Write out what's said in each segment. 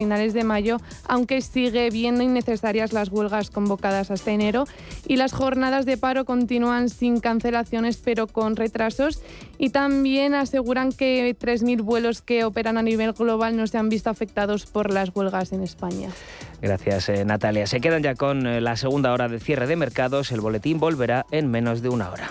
finales de mayo, aunque sigue viendo innecesarias las huelgas convocadas hasta enero y las jornadas de paro continúan sin cancelaciones pero con retrasos y también aseguran que 3.000 vuelos que operan a nivel global no se han visto afectados por las huelgas en España. Gracias, eh, Natalia. Se quedan ya con eh, la segunda hora de cierre de mercados. El boletín volverá en menos de una hora.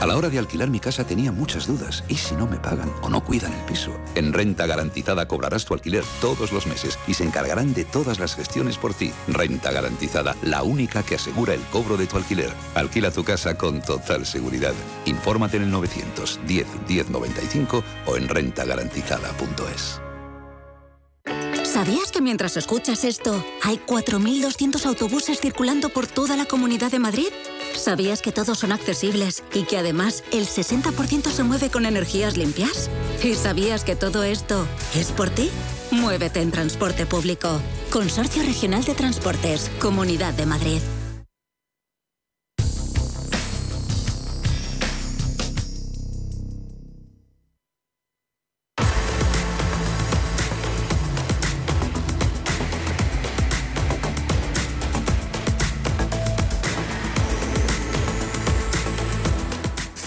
A la hora de alquilar mi casa tenía muchas dudas. ¿Y si no me pagan o no cuidan el piso? En Renta Garantizada cobrarás tu alquiler todos los meses y se encargarán de todas las gestiones por ti. Renta Garantizada, la única que asegura el cobro de tu alquiler. Alquila tu casa con total seguridad. Infórmate en el 910 1095 o en rentagarantizada.es. ¿Sabías que mientras escuchas esto, hay 4.200 autobuses circulando por toda la Comunidad de Madrid? ¿Sabías que todos son accesibles y que además el 60% se mueve con energías limpias? ¿Y sabías que todo esto es por ti? Muévete en transporte público. Consorcio Regional de Transportes, Comunidad de Madrid.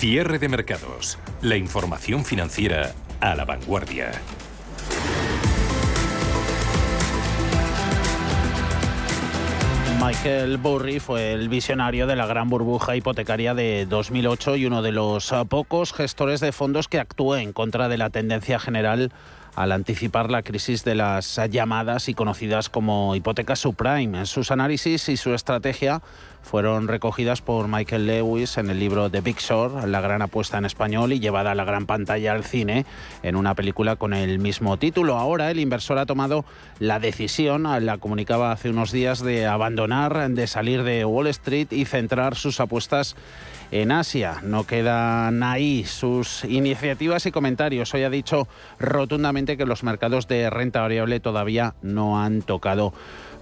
Cierre de mercados. La información financiera a la vanguardia. Michael Burry fue el visionario de la gran burbuja hipotecaria de 2008 y uno de los pocos gestores de fondos que actuó en contra de la tendencia general al anticipar la crisis de las llamadas y conocidas como hipotecas subprime. Sus análisis y su estrategia fueron recogidas por Michael Lewis en el libro The Big Short, la gran apuesta en español y llevada a la gran pantalla al cine en una película con el mismo título. Ahora el inversor ha tomado la decisión, la comunicaba hace unos días, de abandonar, de salir de Wall Street y centrar sus apuestas en Asia. No quedan ahí sus iniciativas y comentarios. Hoy ha dicho rotundamente que los mercados de renta variable todavía no han tocado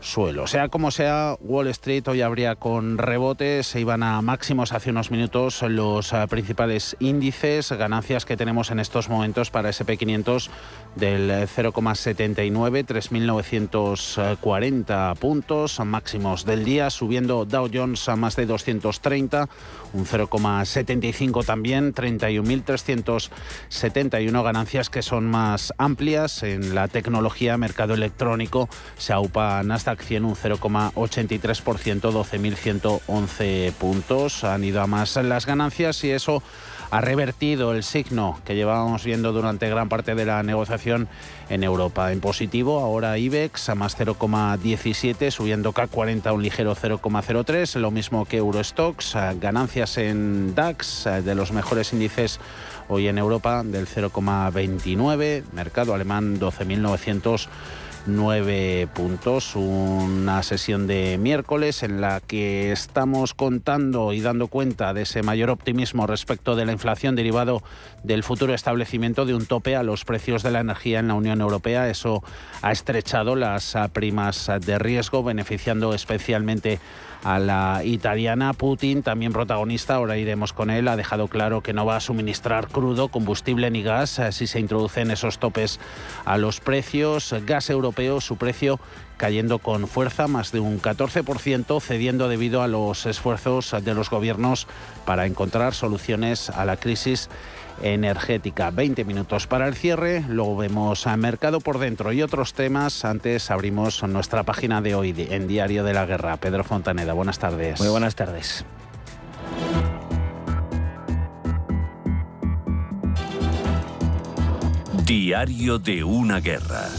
suelo. Sea como sea, Wall Street hoy habría con rebotes, se iban a máximos hace unos minutos los eh, principales índices, ganancias que tenemos en estos momentos para SP500 del 0,79, 3.940 puntos, máximos del día, subiendo Dow Jones a más de 230, un 0,75 también, 31.371 ganancias que son más amplias en la tecnología, mercado electrónico, se aupa Nasdaq 100 un 0,83%, 12.111 puntos, han ido a más las ganancias y eso ha revertido el signo que llevábamos viendo durante gran parte de la negociación en Europa. En positivo, ahora IBEX a más 0,17, subiendo K40 un ligero 0,03, lo mismo que Eurostox, ganancias en DAX de los mejores índices hoy en Europa del 0,29, mercado alemán 12.900 nueve puntos. Una sesión de miércoles en la que estamos contando y dando cuenta de ese mayor optimismo respecto de la inflación derivado del futuro establecimiento de un tope a los precios de la energía en la Unión Europea. Eso ha estrechado las primas de riesgo, beneficiando especialmente a la italiana. Putin, también protagonista, ahora iremos con él, ha dejado claro que no va a suministrar crudo, combustible ni gas si se introducen esos topes a los precios. Gas europeo, su precio cayendo con fuerza, más de un 14%, cediendo debido a los esfuerzos de los gobiernos para encontrar soluciones a la crisis energética. 20 minutos para el cierre, luego vemos a Mercado por dentro y otros temas. Antes abrimos nuestra página de hoy en Diario de la Guerra. Pedro Fontaneda, buenas tardes. Muy buenas tardes. Diario de una guerra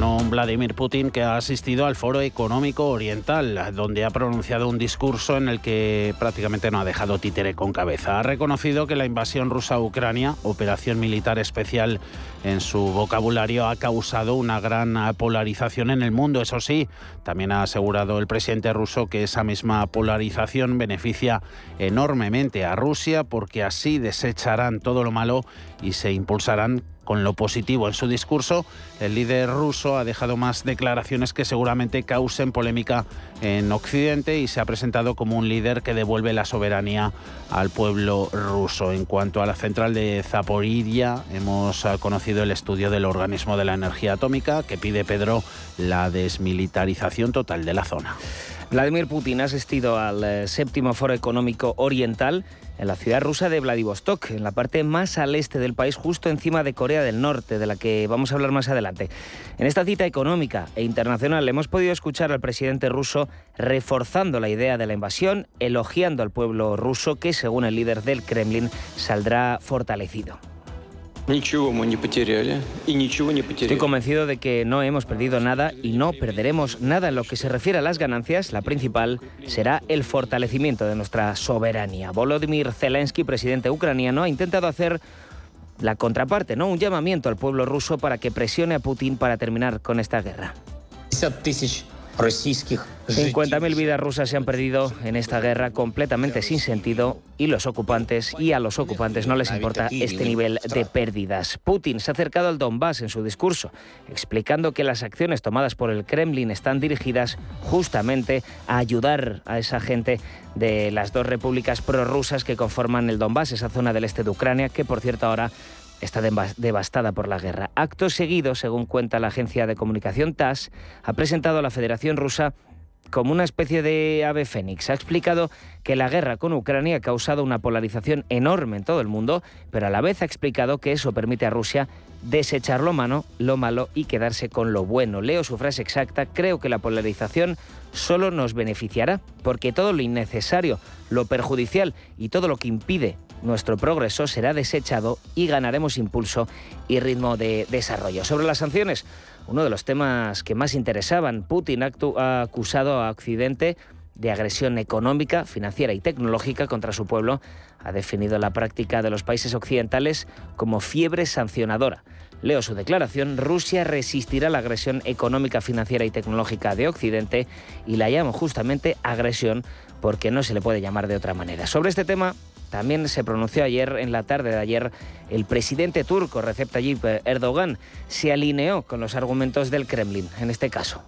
con Vladimir Putin que ha asistido al Foro Económico Oriental, donde ha pronunciado un discurso en el que prácticamente no ha dejado títere con cabeza. Ha reconocido que la invasión rusa a Ucrania, operación militar especial en su vocabulario, ha causado una gran polarización en el mundo. Eso sí, también ha asegurado el presidente ruso que esa misma polarización beneficia enormemente a Rusia porque así desecharán todo lo malo y se impulsarán con lo positivo. En su discurso, el líder ruso ha dejado más declaraciones que seguramente causen polémica en Occidente y se ha presentado como un líder que devuelve la soberanía al pueblo ruso. En cuanto a la central de Zaporizhia, hemos conocido el estudio del organismo de la energía atómica que pide Pedro la desmilitarización total de la zona. Vladimir Putin ha asistido al eh, séptimo foro económico oriental en la ciudad rusa de Vladivostok, en la parte más al este del país, justo encima de Corea del Norte, de la que vamos a hablar más adelante. En esta cita económica e internacional hemos podido escuchar al presidente ruso reforzando la idea de la invasión, elogiando al pueblo ruso que, según el líder del Kremlin, saldrá fortalecido. Estoy convencido de que no hemos perdido nada y no perderemos nada. En lo que se refiere a las ganancias, la principal será el fortalecimiento de nuestra soberanía. Volodymyr Zelensky, presidente ucraniano, ha intentado hacer la contraparte, ¿no? Un llamamiento al pueblo ruso para que presione a Putin para terminar con esta guerra. 50.000 vidas rusas se han perdido en esta guerra completamente sin sentido y los ocupantes y a los ocupantes no les importa este nivel de pérdidas. Putin se ha acercado al Donbass en su discurso, explicando que las acciones tomadas por el Kremlin están dirigidas justamente a ayudar a esa gente de las dos repúblicas prorrusas que conforman el Donbass, esa zona del este de Ucrania, que por cierto ahora está devastada por la guerra. Acto seguido, según cuenta la agencia de comunicación TASS, ha presentado a la Federación Rusa como una especie de ave fénix. Ha explicado que la guerra con Ucrania ha causado una polarización enorme en todo el mundo, pero a la vez ha explicado que eso permite a Rusia desechar lo malo, lo malo y quedarse con lo bueno. Leo su frase exacta, creo que la polarización solo nos beneficiará, porque todo lo innecesario, lo perjudicial y todo lo que impide nuestro progreso será desechado y ganaremos impulso y ritmo de desarrollo. Sobre las sanciones, uno de los temas que más interesaban. Putin ha acusado a Occidente de agresión económica, financiera y tecnológica contra su pueblo. Ha definido la práctica de los países occidentales como fiebre sancionadora. Leo su declaración, Rusia resistirá la agresión económica, financiera y tecnológica de Occidente y la llamo justamente agresión porque no se le puede llamar de otra manera. Sobre este tema también se pronunció ayer, en la tarde de ayer, el presidente turco Recep Tayyip Erdogan. Se alineó con los argumentos del Kremlin en este caso.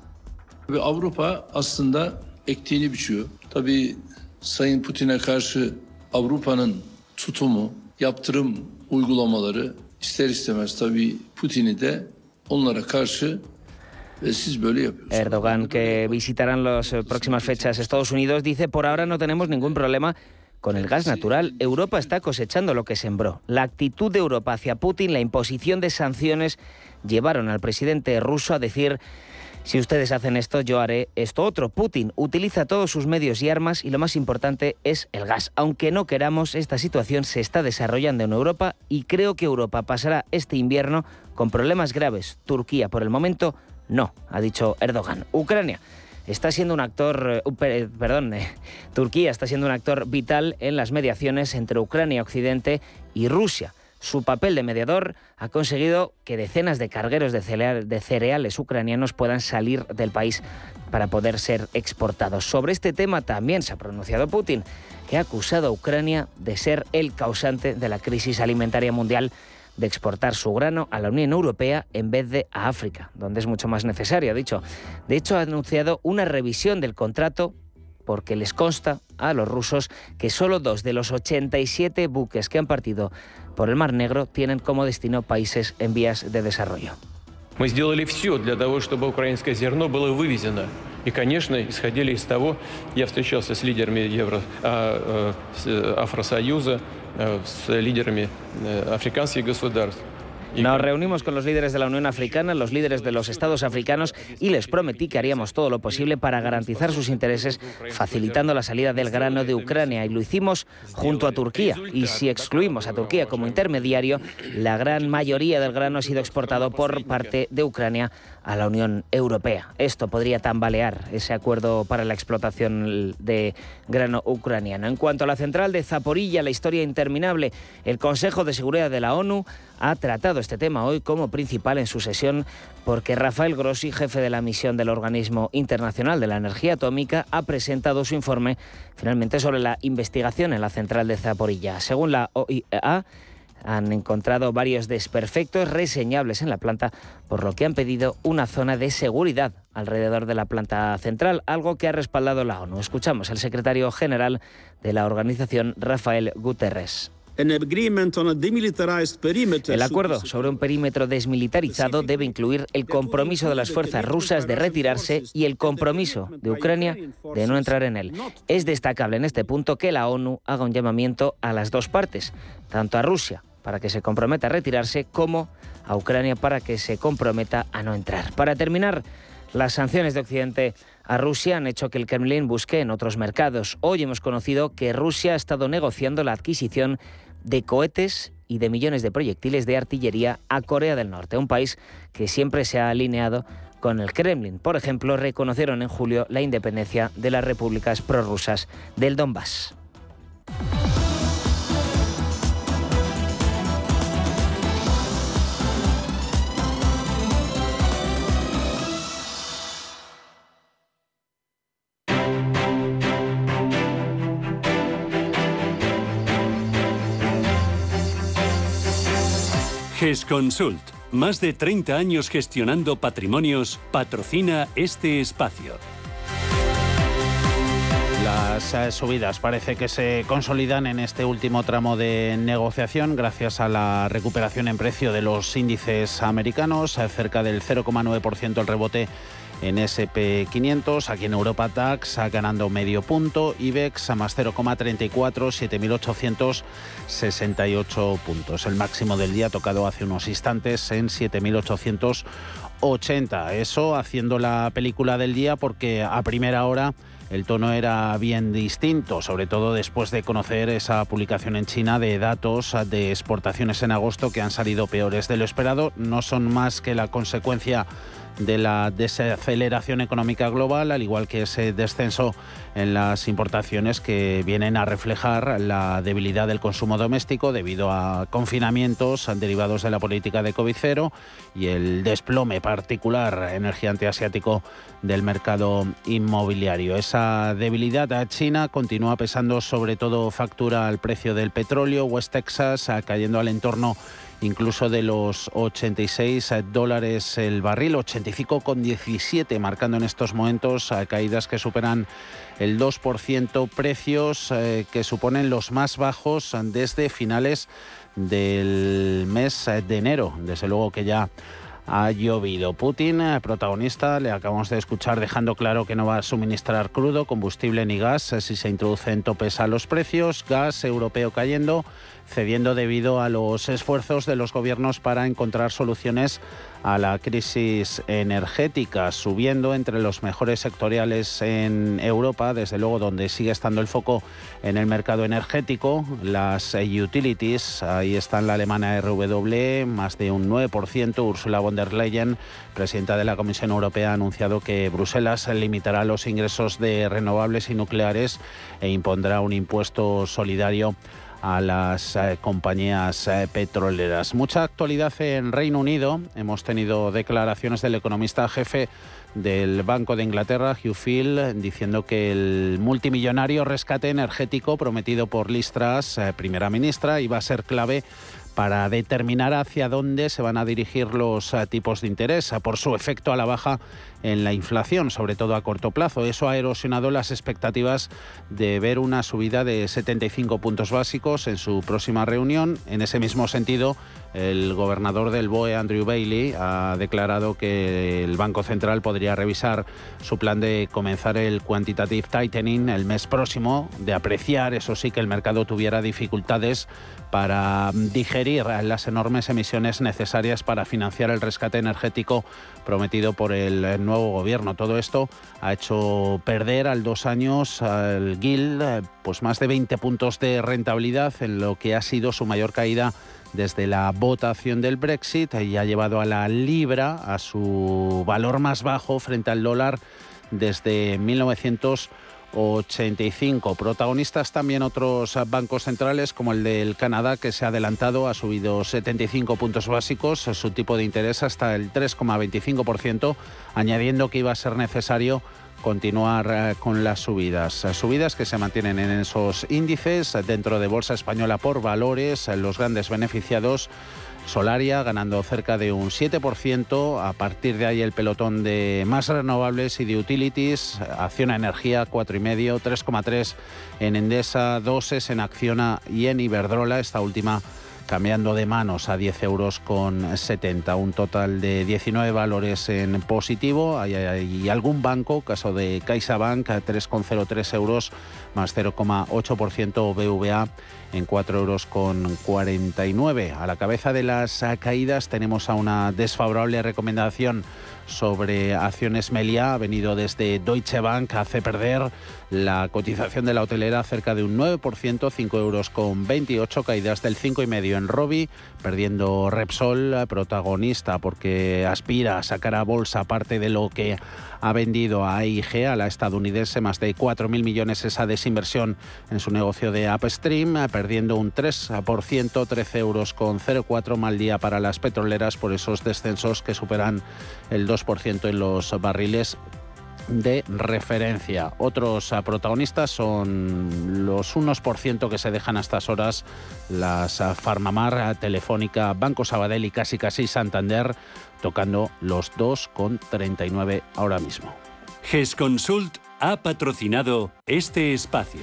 Avrupa aslında ektiğini biçiyor. Tabii Sayın Putin'e karşı Avrupa'nın tutumu, yaptırım uygulamaları ister istemez tabii Putin'i de onlara karşı Erdogan, que visitarán las próximas fechas Estados Unidos, dice, por ahora no tenemos ningún problema con el gas natural, Europa está cosechando lo que sembró. La actitud de Europa hacia Putin, la imposición de sanciones, llevaron al presidente ruso a decir si ustedes hacen esto, yo haré esto otro. Putin utiliza todos sus medios y armas y lo más importante es el gas. Aunque no queramos, esta situación se está desarrollando en Europa y creo que Europa pasará este invierno con problemas graves. Turquía, por el momento, no, ha dicho Erdogan. Ucrania está siendo un actor, eh, perdón, eh, Turquía está siendo un actor vital en las mediaciones entre Ucrania, Occidente y Rusia su papel de mediador ha conseguido que decenas de cargueros de cereales ucranianos puedan salir del país para poder ser exportados. Sobre este tema también se ha pronunciado Putin, que ha acusado a Ucrania de ser el causante de la crisis alimentaria mundial de exportar su grano a la Unión Europea en vez de a África, donde es mucho más necesario, ha dicho. De hecho, ha anunciado una revisión del contrato porque les consta a los rusos que solo dos de los 87 buques que han partido por el Mar Negro tienen como destino países en vías de desarrollo. Мы сделали все для того, чтобы украинское зерно было вывезено. И, конечно, исходили из того, я встречался с лидерами Евро, а, а, Афросоюза, а, с лидерами африканских государств. Nos reunimos con los líderes de la Unión Africana, los líderes de los estados africanos y les prometí que haríamos todo lo posible para garantizar sus intereses, facilitando la salida del grano de Ucrania. Y lo hicimos junto a Turquía. Y si excluimos a Turquía como intermediario, la gran mayoría del grano ha sido exportado por parte de Ucrania a la Unión Europea. Esto podría tambalear ese acuerdo para la explotación de grano ucraniano. En cuanto a la central de Zaporilla, la historia interminable, el Consejo de Seguridad de la ONU ha tratado este tema hoy como principal en su sesión porque Rafael Grossi, jefe de la misión del Organismo Internacional de la Energía Atómica, ha presentado su informe finalmente sobre la investigación en la central de Zaporilla. Según la OIEA, han encontrado varios desperfectos reseñables en la planta, por lo que han pedido una zona de seguridad alrededor de la planta central, algo que ha respaldado la ONU. Escuchamos al secretario general de la organización, Rafael Guterres. El acuerdo sobre un perímetro desmilitarizado debe incluir el compromiso de las fuerzas rusas de retirarse y el compromiso de Ucrania de no entrar en él. Es destacable en este punto que la ONU haga un llamamiento a las dos partes, tanto a Rusia para que se comprometa a retirarse, como a Ucrania para que se comprometa a no entrar. Para terminar, las sanciones de Occidente a Rusia han hecho que el Kremlin busque en otros mercados. Hoy hemos conocido que Rusia ha estado negociando la adquisición de cohetes y de millones de proyectiles de artillería a Corea del Norte, un país que siempre se ha alineado con el Kremlin. Por ejemplo, reconocieron en julio la independencia de las repúblicas prorrusas del Donbass. GESConsult, más de 30 años gestionando patrimonios, patrocina este espacio. Las eh, subidas parece que se consolidan en este último tramo de negociación gracias a la recuperación en precio de los índices americanos, cerca del 0,9% el rebote en SP500, aquí en Europa DAX ganando medio punto, IBEX a más 0,34, 7.868 puntos. El máximo del día tocado hace unos instantes en 7.880. Eso haciendo la película del día porque a primera hora el tono era bien distinto, sobre todo después de conocer esa publicación en China de datos de exportaciones en agosto que han salido peores de lo esperado. No son más que la consecuencia de la desaceleración económica global, al igual que ese descenso en las importaciones que vienen a reflejar la debilidad del consumo doméstico debido a confinamientos derivados de la política de COVID-0 y el desplome particular energiante asiático del mercado inmobiliario. Esa debilidad a China continúa pesando sobre todo factura al precio del petróleo. West Texas cayendo al entorno incluso de los 86 dólares el barril, 85,17 marcando en estos momentos caídas que superan el 2%, precios eh, que suponen los más bajos desde finales del mes de enero. Desde luego que ya ha llovido. Putin, eh, protagonista, le acabamos de escuchar dejando claro que no va a suministrar crudo, combustible ni gas eh, si se introducen topes a los precios. Gas europeo cayendo cediendo debido a los esfuerzos de los gobiernos para encontrar soluciones a la crisis energética, subiendo entre los mejores sectoriales en Europa, desde luego donde sigue estando el foco en el mercado energético, las utilities, ahí están la alemana RWE, más de un 9%, Ursula von der Leyen, presidenta de la Comisión Europea, ha anunciado que Bruselas limitará los ingresos de renovables y nucleares e impondrá un impuesto solidario a las eh, compañías eh, petroleras. Mucha actualidad en Reino Unido. Hemos tenido declaraciones del economista jefe del Banco de Inglaterra, Hugh Phil, diciendo que el multimillonario rescate energético prometido por Liz Truss, eh, primera ministra, iba a ser clave para determinar hacia dónde se van a dirigir los tipos de interés por su efecto a la baja en la inflación, sobre todo a corto plazo. Eso ha erosionado las expectativas de ver una subida de 75 puntos básicos en su próxima reunión. En ese mismo sentido, el gobernador del BOE, Andrew Bailey, ha declarado que el Banco Central podría revisar su plan de comenzar el quantitative tightening el mes próximo, de apreciar, eso sí, que el mercado tuviera dificultades para digerir las enormes emisiones necesarias para financiar el rescate energético prometido por el nuevo gobierno. Todo esto ha hecho perder al dos años al GIL pues más de 20 puntos de rentabilidad en lo que ha sido su mayor caída desde la votación del Brexit y ha llevado a la libra a su valor más bajo frente al dólar desde 1900 85. Protagonistas también otros bancos centrales como el del Canadá que se ha adelantado, ha subido 75 puntos básicos, su tipo de interés hasta el 3,25%, añadiendo que iba a ser necesario continuar eh, con las subidas. Subidas que se mantienen en esos índices dentro de Bolsa Española por valores, los grandes beneficiados Solaria ganando cerca de un 7%. A partir de ahí el pelotón de más renovables y de utilities. Acciona Energía 4,5, 3,3 en Endesa, 2 en Acciona y en Iberdrola. Esta última cambiando de manos a 10 euros con 70, un total de 19 valores en positivo. Hay, algún banco, caso de CaixaBank, 3,03 euros más 0,8% BVA en 4 euros con 49. A la cabeza de las caídas tenemos a una desfavorable recomendación sobre acciones Melia ha venido desde Deutsche Bank, hace perder la cotización de la hotelera cerca de un 9%, 5 euros con 28, caídas del 5,5 en Robi, perdiendo Repsol, protagonista porque aspira a sacar a bolsa parte de lo que ha vendido a AIG, a la estadounidense, más de 4.000 millones esa desinversión en su negocio de Upstream, perdiendo un 3%, 13 euros con 0,4 mal día para las petroleras por esos descensos que superan el 2% en los barriles de referencia. Otros ah, protagonistas son los unos por ciento que se dejan a estas horas las ah, Farmamar, ah, Telefónica, Banco Sabadell y casi casi Santander, tocando los 2,39 ahora mismo. GESConsult ha patrocinado este espacio.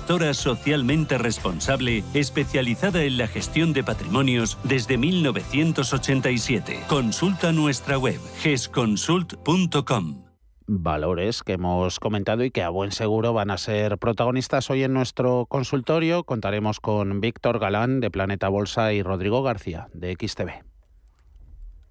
gestora socialmente responsable especializada en la gestión de patrimonios desde 1987. Consulta nuestra web gesconsult.com. Valores que hemos comentado y que a buen seguro van a ser protagonistas hoy en nuestro consultorio. Contaremos con Víctor Galán de Planeta Bolsa y Rodrigo García de XTV.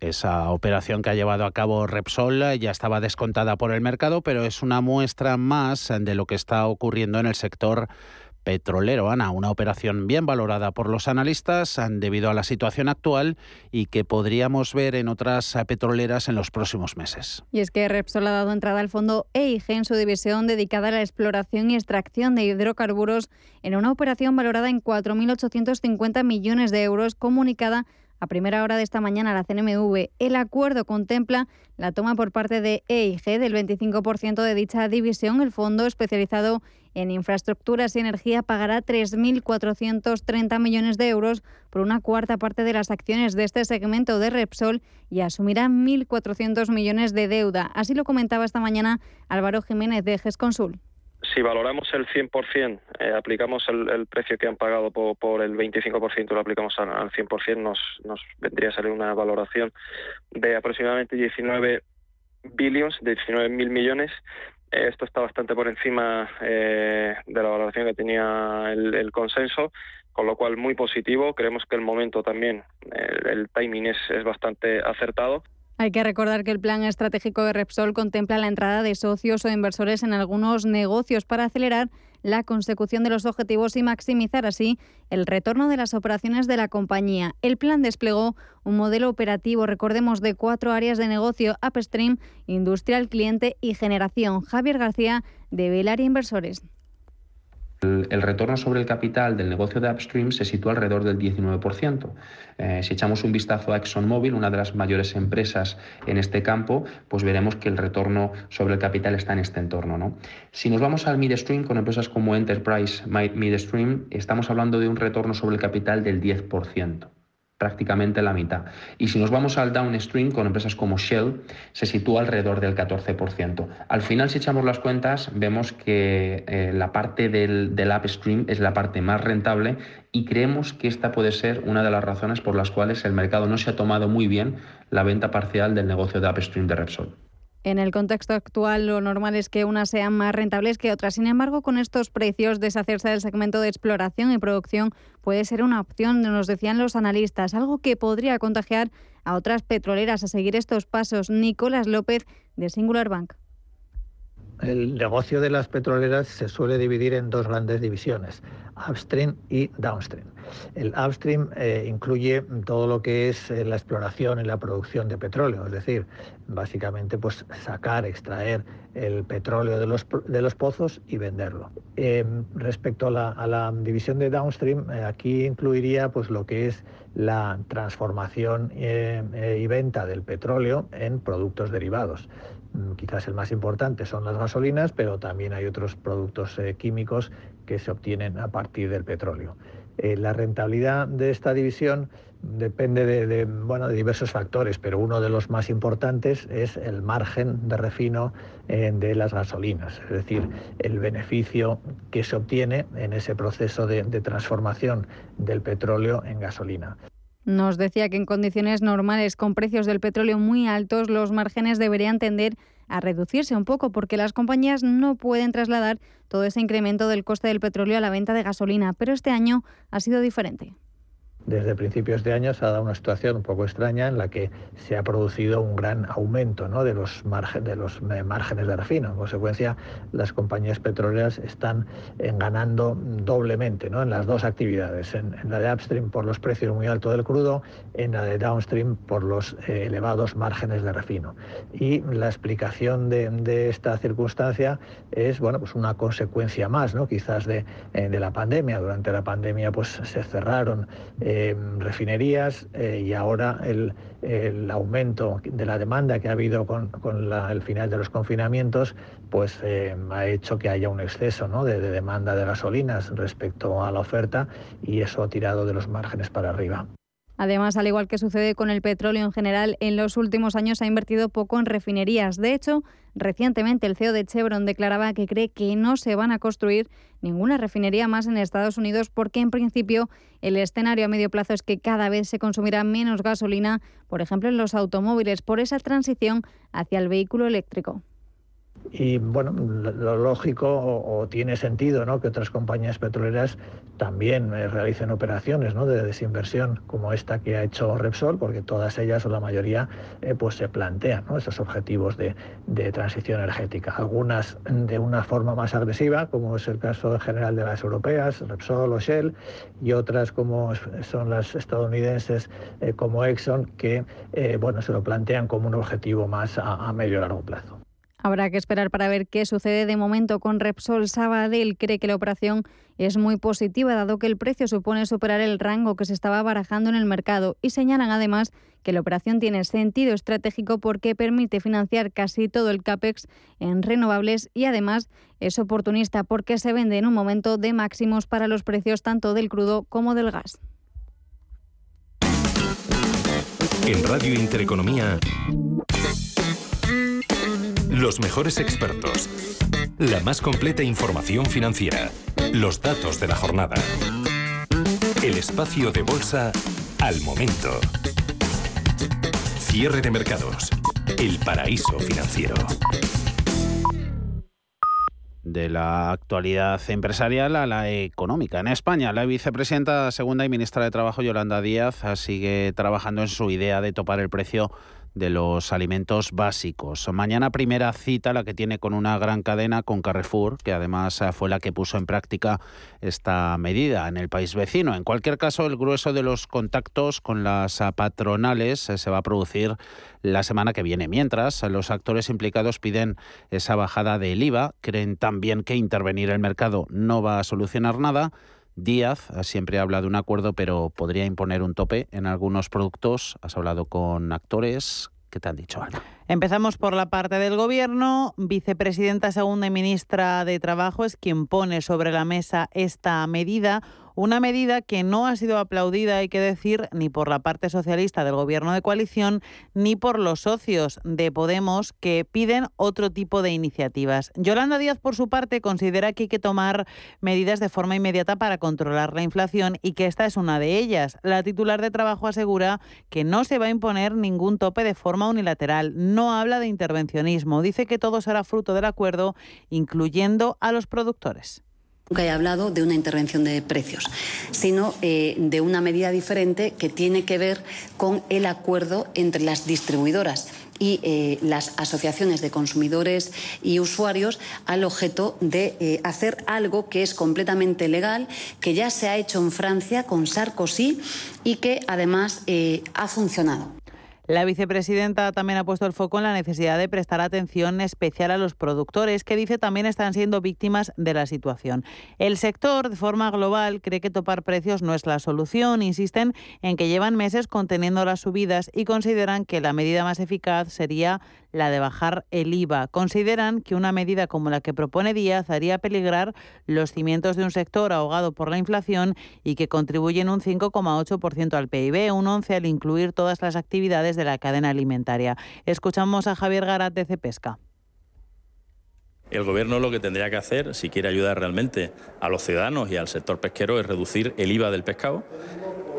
Esa operación que ha llevado a cabo Repsol ya estaba descontada por el mercado, pero es una muestra más de lo que está ocurriendo en el sector petrolero. Ana, una operación bien valorada por los analistas debido a la situación actual y que podríamos ver en otras petroleras en los próximos meses. Y es que Repsol ha dado entrada al fondo EIG en su división dedicada a la exploración y extracción de hidrocarburos en una operación valorada en 4.850 millones de euros comunicada a primera hora de esta mañana la CNMV. El acuerdo contempla la toma por parte de EIG del 25% de dicha división. El fondo especializado en infraestructuras y energía pagará 3.430 millones de euros por una cuarta parte de las acciones de este segmento de Repsol y asumirá 1.400 millones de deuda. Así lo comentaba esta mañana Álvaro Jiménez de GESConsul si valoramos el 100%, eh, aplicamos el, precio que han pagado por, el 25% lo aplicamos al, 100%, nos, nos vendría a salir una valoración de aproximadamente 19 billions, de 19 mil millones. Eh, esto está bastante por encima eh, de la valoración que tenía el, consenso, con lo cual muy positivo. Creemos que el momento también, el, timing es bastante acertado. Hay que recordar que el plan estratégico de Repsol contempla la entrada de socios o inversores en algunos negocios para acelerar la consecución de los objetivos y maximizar así el retorno de las operaciones de la compañía. El plan desplegó un modelo operativo, recordemos, de cuatro áreas de negocio, upstream, industrial, cliente y generación. Javier García, de Velaria Inversores. El, retorno sobre el capital del negocio de upstream se sitúa alrededor del 19%. Eh, si echamos un vistazo a ExxonMobil, una de las mayores empresas en este campo, pues veremos que el retorno sobre el capital está en este entorno. ¿no? Si nos vamos al midstream con empresas como Enterprise Midstream, estamos hablando de un retorno sobre el capital del 10% prácticamente la mitad. Y si nos vamos al downstream con empresas como Shell, se sitúa alrededor del 14%. Al final, si echamos las cuentas, vemos que eh, la parte del, del upstream es la parte más rentable y creemos que esta puede ser una de las razones por las cuales el mercado no se ha tomado muy bien la venta parcial del negocio de upstream de Repsol. En el contexto actual, lo normal es que unas sean más rentables que otras. Sin embargo, con estos precios, deshacerse del segmento de exploración y producción puede ser una opción, nos decían los analistas, algo que podría contagiar a otras petroleras a seguir estos pasos. Nicolás López, de Singular Bank. El negocio de las petroleras se suele dividir en dos grandes divisiones upstream y downstream. El upstream eh, incluye todo lo que es eh, la exploración y la producción de petróleo, es decir, básicamente pues sacar, extraer el petróleo de los, de los pozos y venderlo. Em, respecto a la, división de downstream, eh, aquí incluiría pues lo que es la transformación y venta del petróleo en productos derivados. Mm, quizás el más importante son las gasolinas, pero también hay otros productos químicos que se obtienen a partir del petróleo. Eh, la rentabilidad de esta división depende de, bueno, de diversos factores, pero uno de los más importantes es el margen de refino eh, de las gasolinas, es decir, el beneficio que se obtiene en ese proceso de transformación del petróleo en gasolina. Nos decía que en condiciones normales, con precios del petróleo muy altos, los márgenes deberían tender a reducirse un poco porque las compañías no pueden trasladar todo ese incremento del coste del petróleo a la venta de gasolina, pero este año ha sido diferente. Desde principios de año se ha dado una situación un poco extraña en la que se ha producido un gran aumento de, los de los eh, márgenes de refino. En consecuencia, las compañías petroleras están eh, ganando doblemente en las dos actividades, en, la de upstream por los precios muy altos del crudo, en la de downstream por los eh, elevados márgenes de refino. Y la explicación de, esta circunstancia es bueno, pues una consecuencia más, ¿no? quizás de, de la pandemia. Durante la pandemia pues, se cerraron refinerías eh, y ahora el, aumento de la demanda que ha habido con, el final de los confinamientos pues eh, ha hecho que haya un exceso de, de demanda de gasolinas respecto a la oferta y eso ha tirado de los márgenes para arriba. Además, al igual que sucede con el petróleo en general, en los últimos años ha invertido poco en refinerías. De hecho, recientemente el CEO de Chevron declaraba que cree que no se van a construir ninguna refinería más en Estados Unidos porque en principio el escenario a medio plazo es que cada vez se consumirá menos gasolina, por ejemplo en los automóviles, por esa transición hacia el vehículo eléctrico. Y bueno, lo lógico o, tiene sentido ¿no? que otras compañías petroleras también eh, realicen operaciones ¿no? de desinversión como esta que ha hecho Repsol, porque todas ellas o la mayoría eh, pues se plantean esos objetivos de, de, transición energética. Algunas de una forma más agresiva, como es el caso en general de las europeas, Repsol o Shell, y otras como son las estadounidenses eh, como Exxon, que bueno, se lo plantean como un objetivo más a, a medio y largo plazo. Habrá que esperar para ver qué sucede de momento con Repsol. Sabadell cree que la operación es muy positiva, dado que el precio supone superar el rango que se estaba barajando en el mercado y señalan además que la operación tiene sentido estratégico porque permite financiar casi todo el CAPEX en renovables y además es oportunista porque se vende en un momento de máximos para los precios tanto del crudo como del gas. En Radio Intereconomía, los mejores expertos, la más completa información financiera, los datos de la jornada, el espacio de bolsa al momento. Cierre de mercados, el paraíso financiero. De la actualidad empresarial a la económica. En España, la vicepresidenta segunda y ministra de Trabajo, Yolanda Díaz, sigue trabajando en su idea de topar el precio de los alimentos básicos. Mañana primera cita la que tiene con una gran cadena, con Carrefour, que además eh, fue la que puso en práctica esta medida en el país vecino. En cualquier caso, el grueso de los contactos con las eh, patronales eh, se va a producir la semana que viene. Mientras, los actores implicados piden esa bajada del IVA, creen también que intervenir el mercado no va a solucionar nada Díaz siempre habla de un acuerdo, pero podría imponer un tope en algunos productos. Has hablado con actores. ¿Qué te han dicho, Ana? Empezamos por la parte del Gobierno. Vicepresidenta segunda y ministra de Trabajo es quien pone sobre la mesa esta medida una medida que no ha sido aplaudida, hay que decir, ni por la parte socialista del gobierno de coalición, ni por los socios de Podemos que piden otro tipo de iniciativas. Yolanda Díaz, por su parte, considera que hay que tomar medidas de forma inmediata para controlar la inflación y que esta es una de ellas. La titular de trabajo asegura que no se va a imponer ningún tope de forma unilateral. No habla de intervencionismo. Dice que todo será fruto del acuerdo, incluyendo a los productores nunca he hablado de una intervención de precios, sino eh, de una medida diferente que tiene que ver con el acuerdo entre las distribuidoras y eh, las asociaciones de consumidores y usuarios al objeto de eh, hacer algo que es completamente legal, que ya se ha hecho en Francia con Sarkozy y que además ha funcionado. La vicepresidenta también ha puesto el foco en la necesidad de prestar atención especial a los productores, que dice también están siendo víctimas de la situación. El sector, de forma global, cree que topar precios no es la solución. Insisten en que llevan meses conteniendo las subidas y consideran que la medida más eficaz sería la de bajar el IVA. Consideran que una medida como la que propone Díaz haría peligrar los cimientos de un sector ahogado por la inflación y que contribuyen un 5,8% al PIB, un 11% al incluir todas las actividades de la cadena alimentaria. Escuchamos a Javier Garat de Cepesca. El Gobierno lo que tendría que hacer, si quiere ayudar realmente a los ciudadanos y al sector pesquero, es reducir el IVA del pescado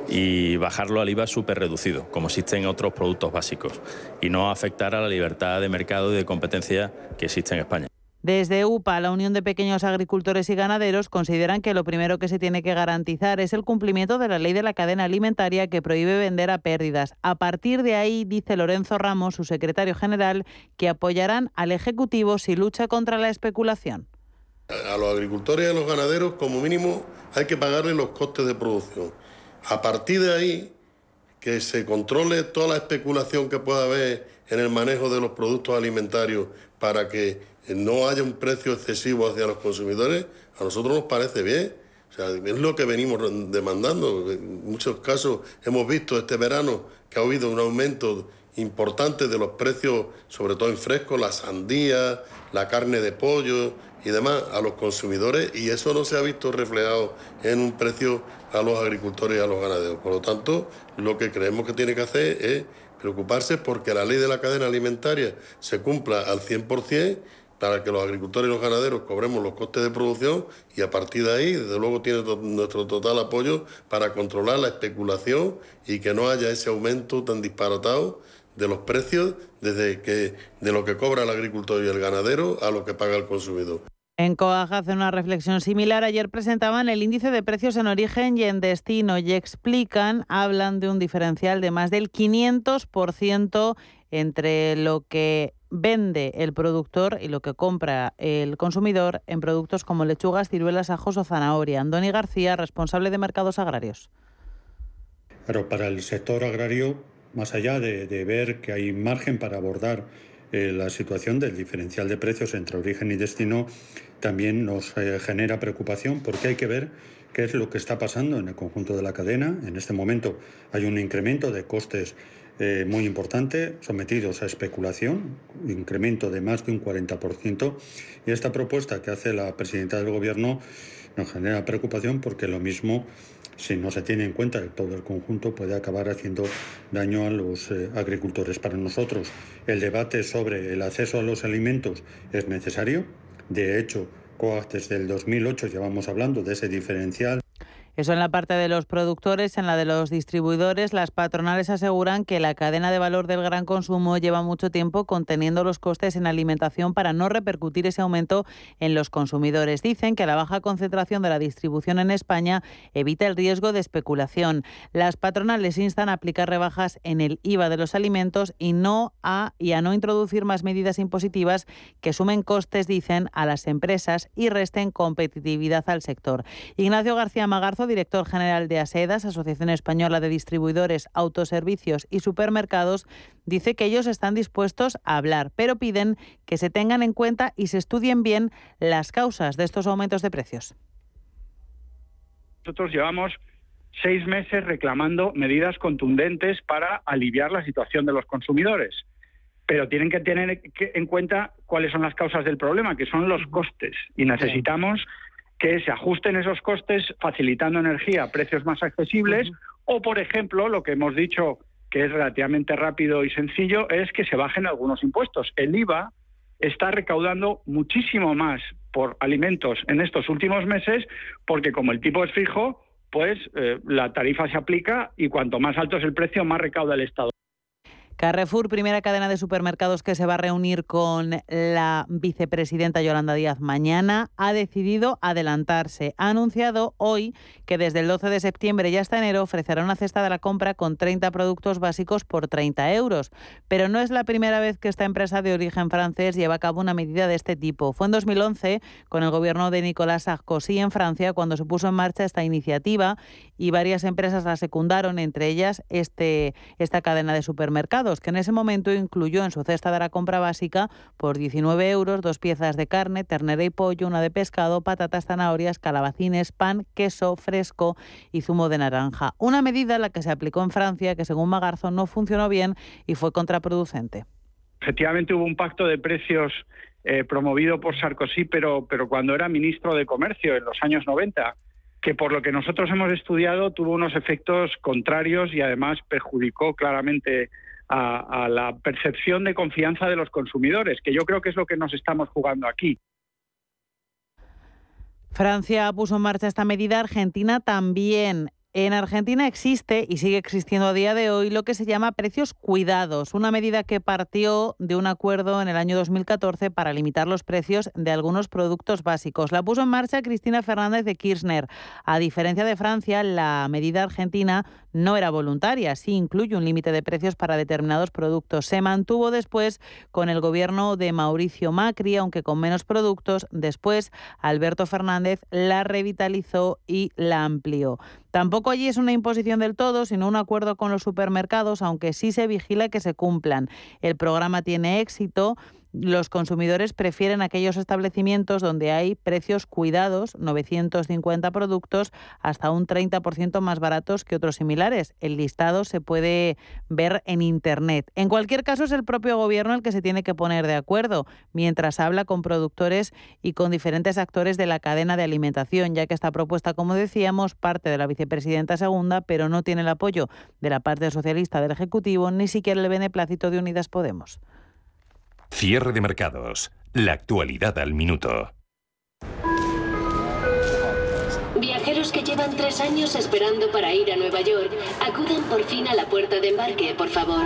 y bajarlo al IVA súper reducido, como existen otros productos básicos, y no afectar a la libertad de mercado y de competencia que existe en España. Desde UPA, la Unión de Pequeños Agricultores y Ganaderos, consideran que lo primero que se tiene que garantizar es el cumplimiento de la ley de la cadena alimentaria que prohíbe vender a pérdidas. A partir de ahí, dice Lorenzo Ramos, su secretario general, que apoyarán al Ejecutivo si lucha contra la especulación. A los agricultores y a los ganaderos, como mínimo, hay que pagarles los costes de producción. A partir de ahí, que se controle toda la especulación que pueda haber en el manejo de los productos alimentarios para que no haya un precio excesivo hacia los consumidores, a nosotros nos parece bien. O sea, es lo que venimos demandando. En muchos casos hemos visto este verano que ha habido un aumento importante de los precios, sobre todo en fresco, la sandía, la carne de pollo y demás, a los consumidores, y eso no se ha visto reflejado en un precio a los agricultores y a los ganaderos. Por lo tanto, lo que creemos que tiene que hacer es preocuparse porque la ley de la cadena alimentaria se cumpla al 100% para que los agricultores y los ganaderos cobremos los costes de producción y a partir de ahí, desde luego, tiene nuestro total apoyo para controlar la especulación y que no haya ese aumento tan disparatado de los precios desde que de lo que cobra el agricultor y el ganadero a lo que paga el consumidor. En Coaja hace una reflexión similar. Ayer presentaban el índice de precios en origen y en destino y explican, hablan de un diferencial de más del 500% entre lo que vende el productor y lo que compra el consumidor en productos como lechugas, ciruelas, ajos o zanahoria. Andoni García, responsable de mercados agrarios. Pero para el sector agrario, más allá de, ver que hay margen para abordar eh, la situación del diferencial de precios entre origen y destino también nos eh, genera preocupación porque hay que ver qué es lo que está pasando en el conjunto de la cadena. En este momento hay un incremento de costes eh, muy importante, sometidos a especulación, incremento de más de un 40%, y esta propuesta que hace la presidenta del Gobierno nos genera preocupación porque lo mismo, si no se tiene en cuenta todo el conjunto, puede acabar haciendo daño a los eh, agricultores. Para nosotros, el debate sobre el acceso a los alimentos es necesario. De hecho, desde el 2008 llevamos hablando de ese diferencial eso en la parte de los productores, en la de los distribuidores, las patronales aseguran que la cadena de valor del gran consumo lleva mucho tiempo conteniendo los costes en alimentación para no repercutir ese aumento en los consumidores. Dicen que la baja concentración de la distribución en España evita el riesgo de especulación. Las patronales instan a aplicar rebajas en el IVA de los alimentos y no a y a no introducir más medidas impositivas que sumen costes, dicen, a las empresas y resten competitividad al sector. Ignacio García Magarzo director general de ASEDAS, Asociación Española de Distribuidores, Autoservicios y Supermercados, dice que ellos están dispuestos a hablar, pero piden que se tengan en cuenta y se estudien bien las causas de estos aumentos de precios. Nosotros llevamos seis meses reclamando medidas contundentes para aliviar la situación de los consumidores. Pero tienen que tener en cuenta cuáles son las causas del problema, que son los costes. Y necesitamos que se ajusten esos costes facilitando energía a precios más accesibles o, por ejemplo, lo que hemos dicho que es relativamente rápido y sencillo es que se bajen algunos impuestos. El IVA está recaudando muchísimo más por alimentos en estos últimos meses porque como el tipo es fijo, pues eh, la tarifa se aplica y cuanto más alto es el precio, más recauda el Estado. Carrefour, primera cadena de supermercados que se va a reunir con la vicepresidenta Yolanda Díaz mañana, ha decidido adelantarse. Ha anunciado hoy que desde el 12 de septiembre y hasta enero ofrecerá una cesta de la compra con 30 productos básicos por 30 euros. Pero no es la primera vez que esta empresa de origen francés lleva a cabo una medida de este tipo. Fue en 2011 con el gobierno de Nicolas Sarkozy en Francia cuando se puso en marcha esta iniciativa y varias empresas la secundaron, entre ellas este, esta cadena de supermercados que en ese momento incluyó en su cesta de la compra básica por 19 euros dos piezas de carne, ternera y pollo, una de pescado, patatas, zanahorias, calabacines, pan, queso fresco y zumo de naranja. Una medida la que se aplicó en Francia que según Magarzo no funcionó bien y fue contraproducente. Efectivamente hubo un pacto de precios eh, promovido por Sarkozy, pero, pero cuando era ministro de Comercio en los años 90 que por lo que nosotros hemos estudiado tuvo unos efectos contrarios y además perjudicó claramente a, la percepción de confianza de los consumidores, que yo creo que es lo que nos estamos jugando aquí. Francia puso en marcha esta medida, Argentina también. En Argentina existe y sigue existiendo a día de hoy lo que se llama precios cuidados, una medida que partió de un acuerdo en el año 2014 para limitar los precios de algunos productos básicos. La puso en marcha Cristina Fernández de Kirchner. A diferencia de Francia, la medida argentina no era voluntaria, sí incluye un límite de precios para determinados productos. Se mantuvo después con el gobierno de Mauricio Macri, aunque con menos productos. Después, Alberto Fernández la revitalizó y la amplió. Tampoco allí es una imposición del todo, sino un acuerdo con los supermercados, aunque sí se vigila que se cumplan. El programa tiene éxito los consumidores prefieren aquellos establecimientos donde hay precios cuidados, 950 productos, hasta un 30% más baratos que otros similares. El listado se puede ver en Internet. En cualquier caso, es el propio gobierno el que se tiene que poner de acuerdo, mientras habla con productores y con diferentes actores de la cadena de alimentación, ya que esta propuesta, como decíamos, parte de la vicepresidenta segunda, pero no tiene el apoyo de la parte socialista del Ejecutivo, ni siquiera el beneplácito de Unidas Podemos. Cierre de mercados. La actualidad al minuto. Viajeros que llevan tres años esperando para ir a Nueva York, acudan por fin a la puerta de embarque, por favor.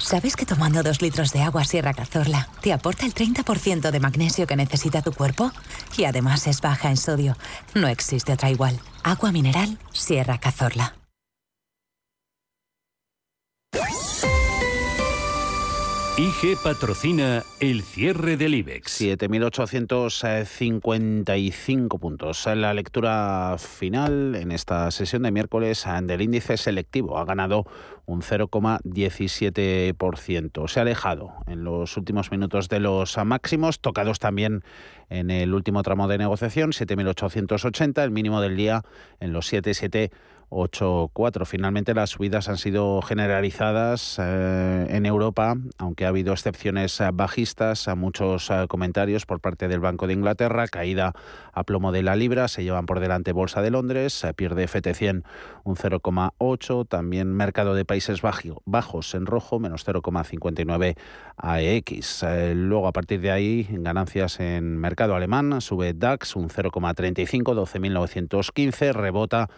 ¿Sabes que tomando dos litros de agua Sierra Cazorla te aporta el 30% de magnesio que necesita tu cuerpo? Y además es baja en sodio. No existe otra igual. Agua mineral Sierra Cazorla. IG patrocina el cierre del IBEX. 7.855 puntos. La lectura final en esta sesión de miércoles del índice selectivo ha ganado un 0,17%. Se ha alejado en los últimos minutos de los máximos, tocados también en el último tramo de negociación, 7.880, el mínimo del día en los 7,7 8,4. Finalmente las subidas han sido generalizadas eh, en Europa, aunque ha habido excepciones eh, bajistas, a muchos eh, comentarios por parte del Banco de Inglaterra, caída a plomo de la libra, se llevan por delante Bolsa de Londres, pierde FT100 un 0,8, también mercado de Países Bajos en rojo, menos 0,59 AEX. luego a partir de ahí, ganancias en mercado alemán, sube DAX un 0,35, 12.915, rebota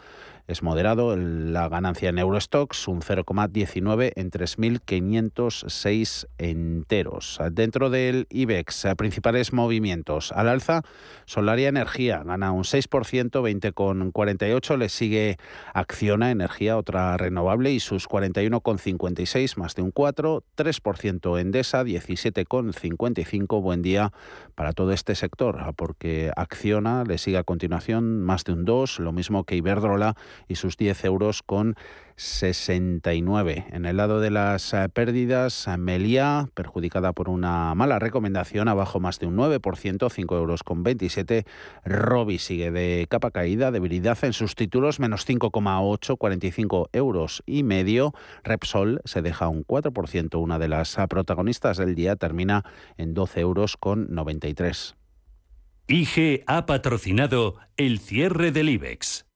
es moderado. La ganancia en Eurostox, un 0,19 en 3.506 enteros. Dentro del IBEX, principales movimientos. Al alza, Solaria Energía gana un 6%, 20,48. Le sigue Acciona Energía, otra renovable, y sus 41,56, más de un 4. 3% Endesa, 17,55. Buen día para todo este sector, porque Acciona le sigue a continuación más de un 2, lo mismo que Iberdrola y sus 10 euros con 69. En el lado de las eh, pérdidas, Melia, perjudicada por una mala recomendación, abajo más de un 9%, 5 euros con 27. Robi sigue de capa caída, debilidad en sus títulos, menos 5,8, 45 euros y medio. Repsol se deja un 4%, una de las protagonistas del día termina en 12 euros con 93. IG ha patrocinado el cierre del IBEX.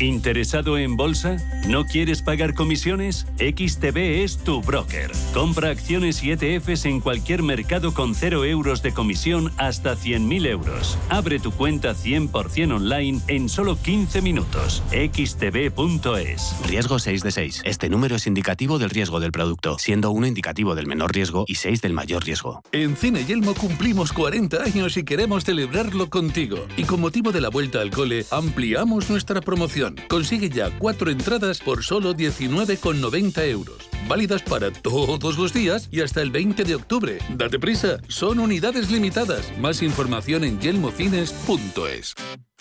¿Interesado en bolsa? ¿No quieres pagar comisiones? XTB es tu broker. Compra acciones y ETFs en cualquier mercado con 0 euros de comisión hasta 100.000 euros. Abre tu cuenta 100% online en solo 15 minutos. xtb.es. Riesgo 6 de 6. Este número es indicativo del riesgo del producto, siendo 1 indicativo del menor riesgo y 6 del mayor riesgo. En Cine Yelmo cumplimos 40 años y queremos celebrarlo contigo. Y con motivo de la vuelta al cole, ampliamos nuestra promoción Consigue ya cuatro entradas por solo 19,90 euros. Válidas para todos los días y hasta el 20 de octubre. Date prisa, son unidades limitadas. Más información en yelmocines.es.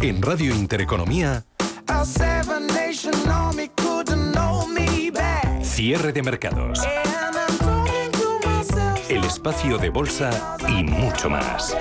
En Radio Intereconomía. Cierre de mercados. El espacio de bolsa y mucho más.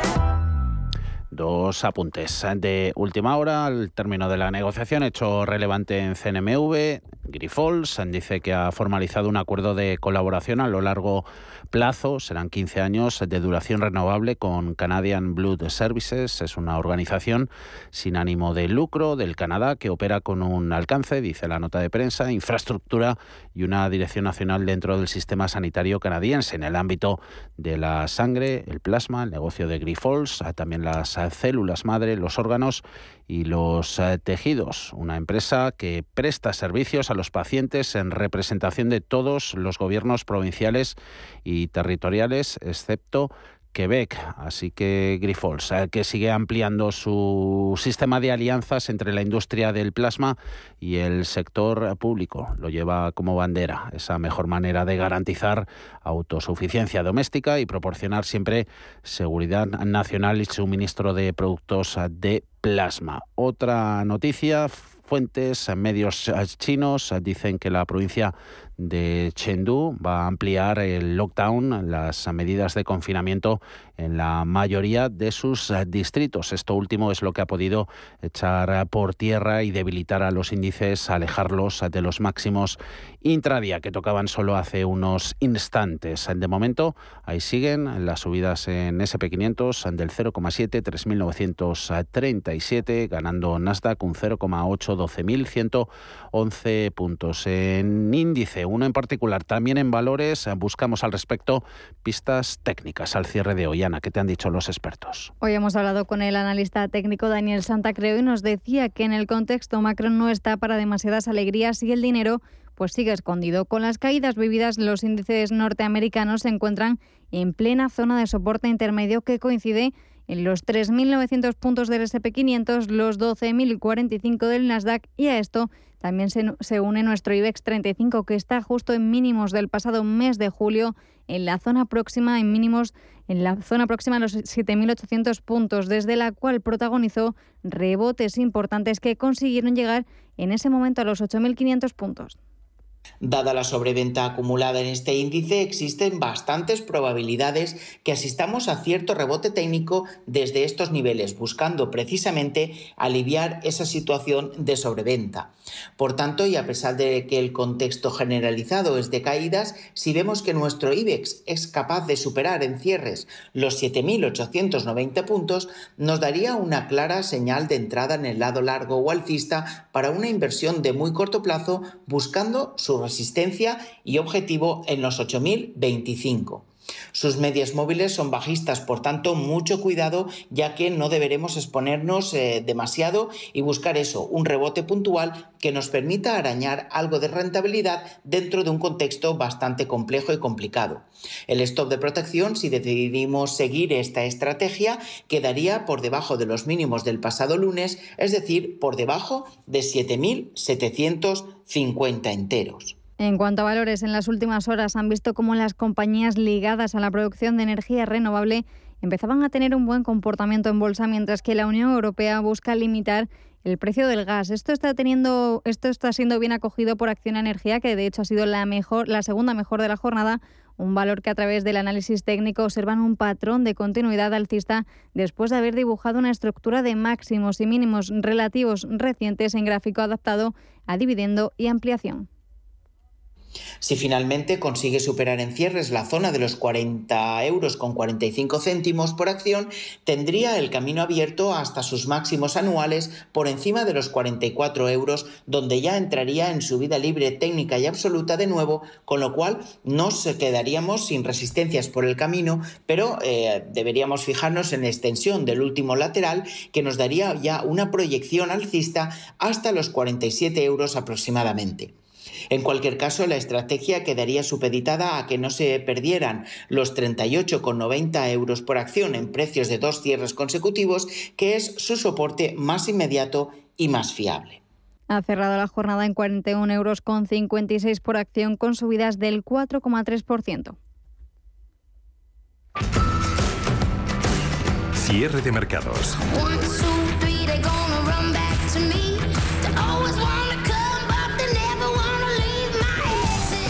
Dos apuntes de última hora al término de la negociación, hecho relevante en CNMV. Grifols dice que ha formalizado un acuerdo de colaboración a lo largo plazo, serán 15 años de duración renovable con Canadian Blood Services. Es una organización sin ánimo de lucro del Canadá que opera con un alcance, dice la nota de prensa, infraestructura y una dirección nacional dentro del sistema sanitario canadiense en el ámbito de la sangre, el plasma, el negocio de Grifols, también las células madre, los órganos y los eh, tejidos. Una empresa que presta servicios a los pacientes en representación de todos los gobiernos provinciales y territoriales, excepto Quebec. Así que Grifols, eh, que sigue ampliando su sistema de alianzas entre la industria del plasma y el sector público. Lo lleva como bandera, esa mejor manera de garantizar autosuficiencia doméstica y proporcionar siempre seguridad nacional y suministro de productos de plasma. Otra noticia, fuentes, medios chinos dicen que la provincia de Chengdu va a ampliar el lockdown, las medidas de confinamiento en la mayoría de sus distritos. Esto último es lo que ha podido echar por tierra y debilitar a los índices, alejarlos de los máximos intradía que tocaban solo hace unos instantes. De momento, ahí siguen las subidas en SP500 del 0,7, 3.937, ganando Nasdaq un 0,8, 12.111 puntos. En índice uno en particular. También en valores buscamos al respecto pistas técnicas al cierre de hoy. Ana, ¿qué te han dicho los expertos? Hoy hemos hablado con el analista técnico Daniel Santacreo y nos decía que en el contexto macro no está para demasiadas alegrías y el dinero pues sigue escondido. Con las caídas vividas, los índices norteamericanos se encuentran en plena zona de soporte intermedio que coincide en los 3.900 puntos del SP500, los 12.045 del Nasdaq y a esto también se, une nuestro IBEX 35 que está justo en mínimos del pasado mes de julio en la zona próxima en mínimos en la zona próxima a los 7.800 puntos, desde la cual protagonizó rebotes importantes que consiguieron llegar en ese momento a los 8.500 puntos. Dada la sobreventa acumulada en este índice, existen bastantes probabilidades que asistamos a cierto rebote técnico desde estos niveles, buscando precisamente aliviar esa situación de sobreventa. Por tanto, y a pesar de que el contexto generalizado es de caídas, si vemos que nuestro IBEX es capaz de superar en cierres los 7.890 puntos, nos daría una clara señal de entrada en el lado largo o alcista para una inversión de muy corto plazo buscando su resistencia y objetivo en los 8025. Sus medias móviles son bajistas, por tanto, mucho cuidado ya que no deberemos exponernos eh, demasiado y buscar eso, un rebote puntual que nos permita arañar algo de rentabilidad dentro de un contexto bastante complejo y complicado. El stop de protección, si decidimos seguir esta estrategia, quedaría por debajo de los mínimos del pasado lunes, es decir, por debajo de 7.750 enteros. En cuanto a valores, en las últimas horas han visto cómo las compañías ligadas a la producción de energía renovable empezaban a tener un buen comportamiento en bolsa, mientras que la Unión Europea busca limitar el precio del gas. Esto está teniendo, esto está siendo bien acogido por Acción Energía, que de hecho ha sido la mejor, la segunda mejor de la jornada, un valor que a través del análisis técnico observan un patrón de continuidad alcista después de haber dibujado una estructura de máximos y mínimos relativos recientes en gráfico adaptado a dividendo y ampliación. Si finalmente consigue superar en cierres la zona de los 40 euros con 45 céntimos por acción, tendría el camino abierto hasta sus máximos anuales por encima de los 44 euros, donde ya entraría en subida libre técnica y absoluta de nuevo, con lo cual nos quedaríamos sin resistencias por el camino, pero eh, deberíamos fijarnos en extensión del último lateral que nos daría ya una proyección alcista hasta los 47 euros aproximadamente. En cualquier caso, la estrategia quedaría supeditada a que no se perdieran los 38,90 euros por acción en precios de dos cierres consecutivos, que es su soporte más inmediato y más fiable. Ha cerrado la jornada en 41 euros con 56 por acción con subidas del 4,3%. Cierre de mercados.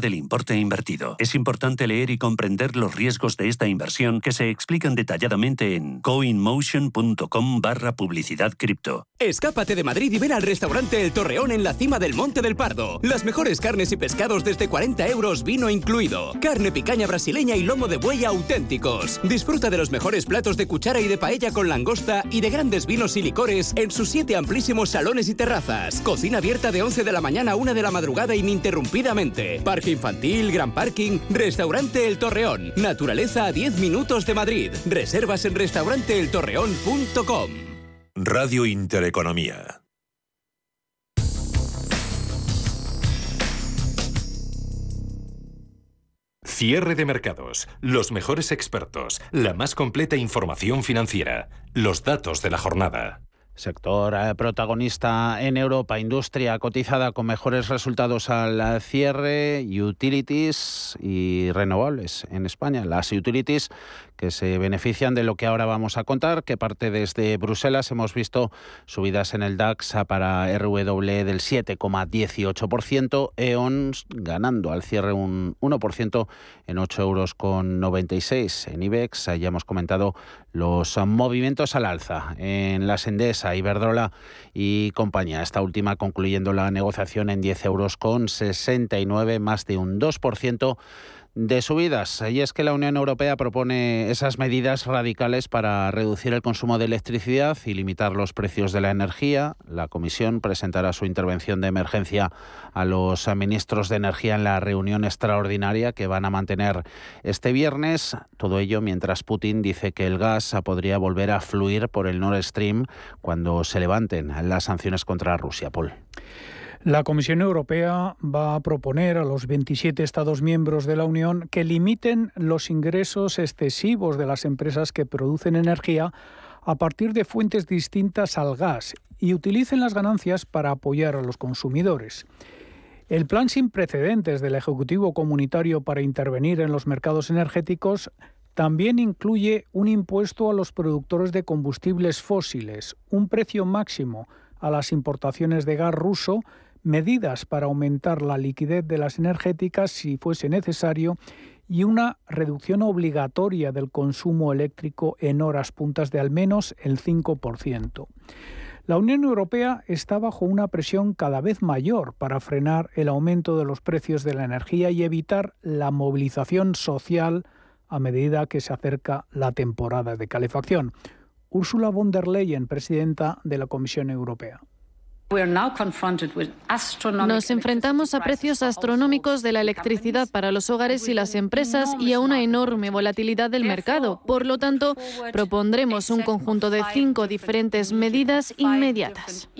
del importe invertido. Es importante leer y comprender los riesgos de esta inversión que se explican detalladamente en coinmotion.com barra publicidad cripto. Escápate de Madrid y ven al restaurante El Torreón en la cima del Monte del Pardo. Las mejores carnes y pescados desde 40 euros, vino incluido. Carne picaña brasileña y lomo de buey auténticos. Disfruta de los mejores platos de cuchara y de paella con langosta y de grandes vinos y licores en sus siete amplísimos salones y terrazas. Cocina abierta de 11 de la mañana a 1 de la madrugada ininterrumpidamente. Infantil, gran parking, restaurante El Torreón. Naturaleza a 10 minutos de Madrid. Reservas en restauranteeltorreón.com. Radio Intereconomía. Cierre de mercados, los mejores expertos, la más completa información financiera, los datos de la jornada. Sector eh, protagonista en Europa, industria cotizada con mejores resultados al cierre, utilities y renovables en España. Las utilities que se benefician de lo que ahora vamos a contar, que parte desde Bruselas. Hemos visto subidas en el DAX para RW del 7,18%, E.ON ganando al cierre un 1% en 8 euros con 96 en IBEX. Ya hemos comentado los movimientos al alza en la Sendesa, Iberdrola y compañía. Esta última concluyendo la negociación en 10 euros con 69, más de un 2% de subidas. Y es que la Unión Europea propone esas medidas radicales para reducir el consumo de electricidad y limitar los precios de la energía. La Comisión presentará su intervención de emergencia a los ministros de Energía en la reunión extraordinaria que van a mantener este viernes. Todo ello mientras Putin dice que el gas podría volver a fluir por el Nord Stream cuando se levanten las sanciones contra Rusia. Paul. La Comisión Europea va a proponer a los 27 Estados miembros de la Unión que limiten los ingresos excesivos de las empresas que producen energía a partir de fuentes distintas al gas y utilicen las ganancias para apoyar a los consumidores. El plan sin precedentes del Ejecutivo Comunitario para intervenir en los mercados energéticos también incluye un impuesto a los productores de combustibles fósiles, un precio máximo a las importaciones de gas ruso medidas para aumentar la liquidez de las energéticas si fuese necesario y una reducción obligatoria del consumo eléctrico en horas puntas de al menos el 5%. La Unión Europea está bajo una presión cada vez mayor para frenar el aumento de los precios de la energía y evitar la movilización social a medida que se acerca la temporada de calefacción. Ursula von der Leyen, presidenta de la Comisión Europea. Nos enfrentamos a precios astronómicos de la electricidad para los hogares y las empresas y a una enorme volatilidad del mercado. Por lo tanto, propondremos un conjunto de cinco diferentes medidas inmediatas.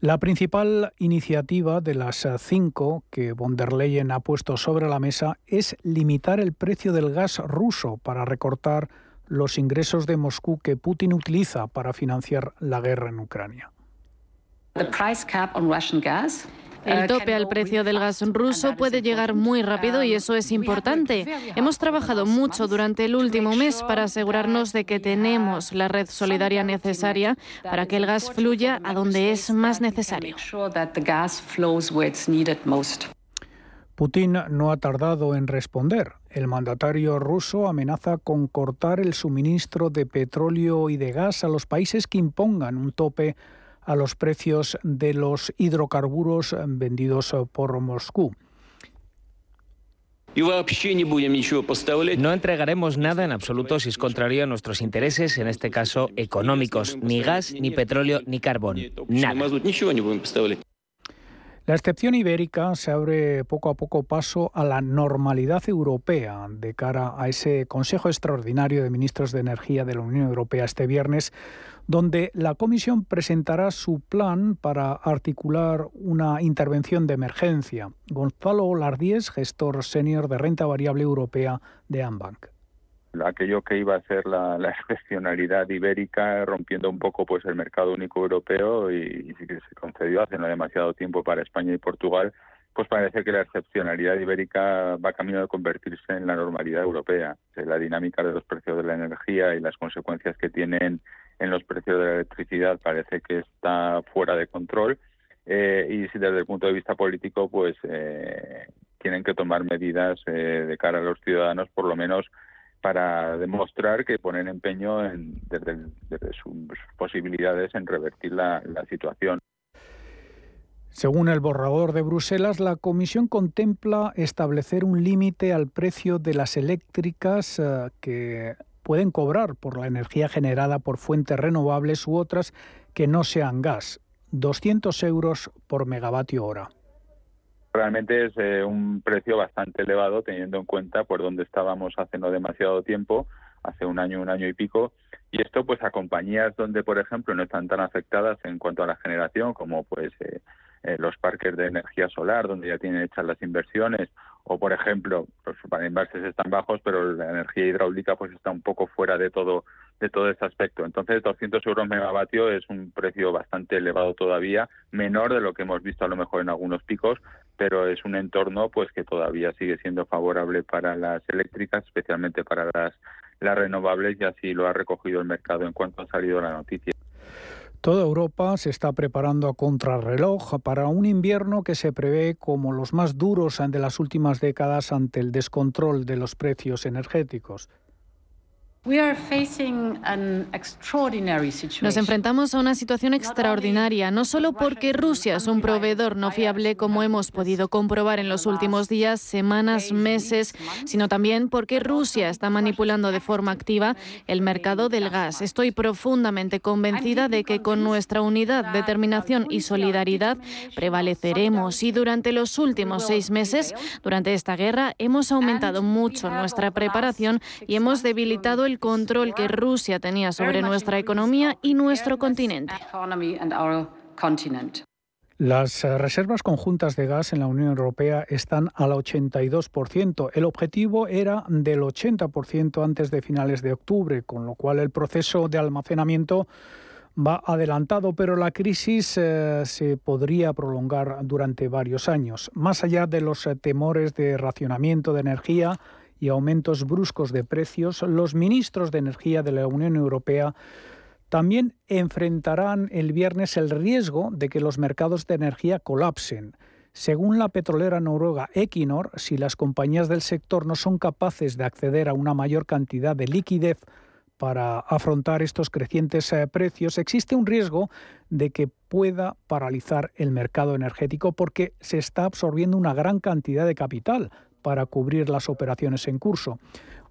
La principal iniciativa de las cinco que von der Leyen ha puesto sobre la mesa es limitar el precio del gas ruso para recortar los ingresos de Moscú que Putin utiliza para financiar la guerra en Ucrania. El tope al precio del gas ruso puede llegar muy rápido y eso es importante. Hemos trabajado mucho durante el último mes para asegurarnos de que tenemos la red solidaria necesaria para que el gas fluya a donde es más necesario. Putin no ha tardado en responder. El mandatario ruso amenaza con cortar el suministro de petróleo y de gas a los países que impongan un tope a los precios de los hidrocarburos vendidos por Moscú. No entregaremos nada en absoluto si es contrario a nuestros intereses, en este caso económicos, ni gas, ni petróleo, ni carbón. Nada. La excepción ibérica se abre poco a poco paso a la normalidad europea de cara a ese Consejo Extraordinario de Ministros de Energía de la Unión Europea este viernes, donde la Comisión presentará su plan para articular una intervención de emergencia. Gonzalo Lardies, gestor senior de renta variable europea de Ambank aquello que iba a ser la, excepcionalidad ibérica, rompiendo un poco pues el mercado único europeo y, y que se concedió hace no demasiado tiempo para España y Portugal, pues parece que la excepcionalidad ibérica va camino de convertirse en la normalidad europea. La dinámica de los precios de la energía y las consecuencias que tienen en los precios de la electricidad parece que está fuera de control. Eh, y si desde el punto de vista político, pues eh, tienen que tomar medidas eh, de cara a los ciudadanos, por lo menos para demostrar que ponen empeño en, desde, sus posibilidades en revertir la, situación. Según el borrador de Bruselas, la Comisión contempla establecer un límite al precio de las eléctricas eh, que pueden cobrar por la energía generada por fuentes renovables u otras que no sean gas, 200 euros por megavatio hora realmente es eh, un precio bastante elevado teniendo en cuenta por dónde estábamos hace no demasiado tiempo, hace un año, un año y pico, y esto pues a compañías donde por ejemplo no están tan afectadas en cuanto a la generación como pues eh, eh, los parques de energía solar donde ya tienen hechas las inversiones o por ejemplo los para embalses están bajos pero la energía hidráulica pues está un poco fuera de todo de todo este aspecto. Entonces 200 euros megavatio es un precio bastante elevado todavía menor de lo que hemos visto a lo mejor en algunos picos pero es un entorno pues que todavía sigue siendo favorable para las eléctricas especialmente para las las renovables y así lo ha recogido el mercado. En cuanto ha salido la noticia Toda Europa se está preparando a contrarreloj para un invierno que se prevé como los más duros de las últimas décadas ante el descontrol de los precios energéticos. Nos enfrentamos a una situación extraordinaria, no solo porque Rusia es un proveedor no fiable, como hemos podido comprobar en los últimos días, semanas, meses, sino también porque Rusia está manipulando de forma activa el mercado del gas. Estoy profundamente convencida de que con nuestra unidad, determinación y solidaridad prevaleceremos. Y durante los últimos seis meses, durante esta guerra, hemos aumentado mucho nuestra preparación y hemos debilitado el control que Rusia tenía sobre nuestra economía y nuestro continente. Las eh, reservas conjuntas de gas en la Unión Europea están al 82%. El objetivo era del 80% antes de finales de octubre, con lo cual el proceso de almacenamiento va adelantado, pero la crisis eh, se podría prolongar durante varios años. Más allá de los eh, temores de racionamiento de energía, y aumentos bruscos de precios, los ministros de Energía de la Unión Europea también enfrentarán el viernes el riesgo de que los mercados de energía colapsen. Según la petrolera noruega Equinor, si las compañías del sector no son capaces de acceder a una mayor cantidad de liquidez para afrontar estos crecientes eh, precios, existe un riesgo de que pueda paralizar el mercado energético porque se está absorbiendo una gran cantidad de capital para cubrir las operaciones en curso.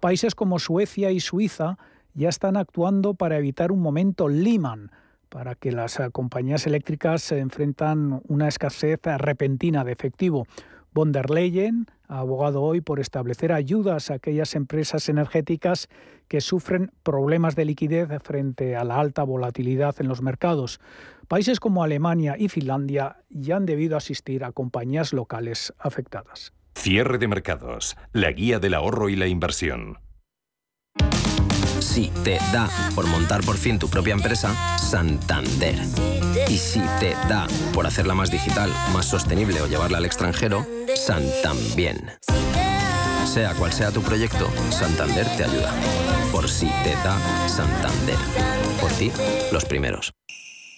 Países como Suecia y Suiza ya están actuando para evitar un momento Lehman, para que las eh, compañías eléctricas se enfrentan una escasez repentina de efectivo. Von der Leyen ha abogado hoy por establecer ayudas a aquellas empresas energéticas que sufren problemas de liquidez frente a la alta volatilidad en los mercados. Países como Alemania y Finlandia ya han debido asistir a compañías locales afectadas. Cierre de mercados, la guía del ahorro y la inversión. Si te da por montar por fin tu propia empresa, Santander. Y si te da por hacerla más digital, más sostenible o llevarla al extranjero, Santambién. Sea cual sea tu proyecto, Santander te ayuda. Por si te da Santander. Por ti, los primeros.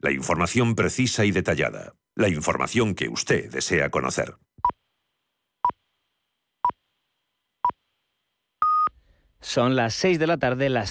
La información precisa y detallada la información que usted desea conocer. Son las 6 de la tarde, las